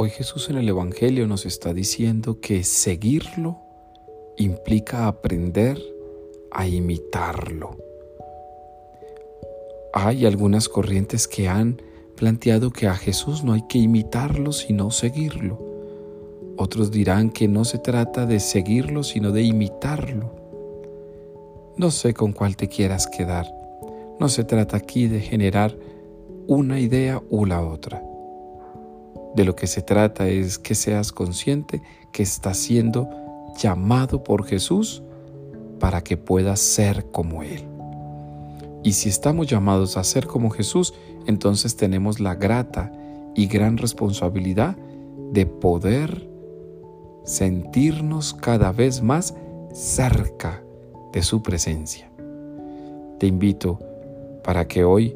Hoy Jesús en el Evangelio nos está diciendo que seguirlo implica aprender a imitarlo. Hay algunas corrientes que han planteado que a Jesús no hay que imitarlo sino seguirlo. Otros dirán que no se trata de seguirlo sino de imitarlo. No sé con cuál te quieras quedar. No se trata aquí de generar una idea u la otra. De lo que se trata es que seas consciente que estás siendo llamado por Jesús para que puedas ser como Él. Y si estamos llamados a ser como Jesús, entonces tenemos la grata y gran responsabilidad de poder sentirnos cada vez más cerca de su presencia. Te invito para que hoy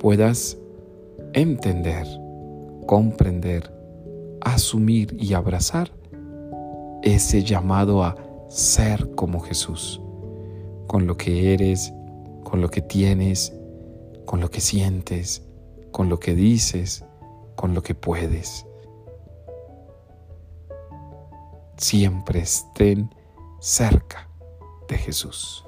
puedas entender comprender, asumir y abrazar ese llamado a ser como Jesús, con lo que eres, con lo que tienes, con lo que sientes, con lo que dices, con lo que puedes. Siempre estén cerca de Jesús.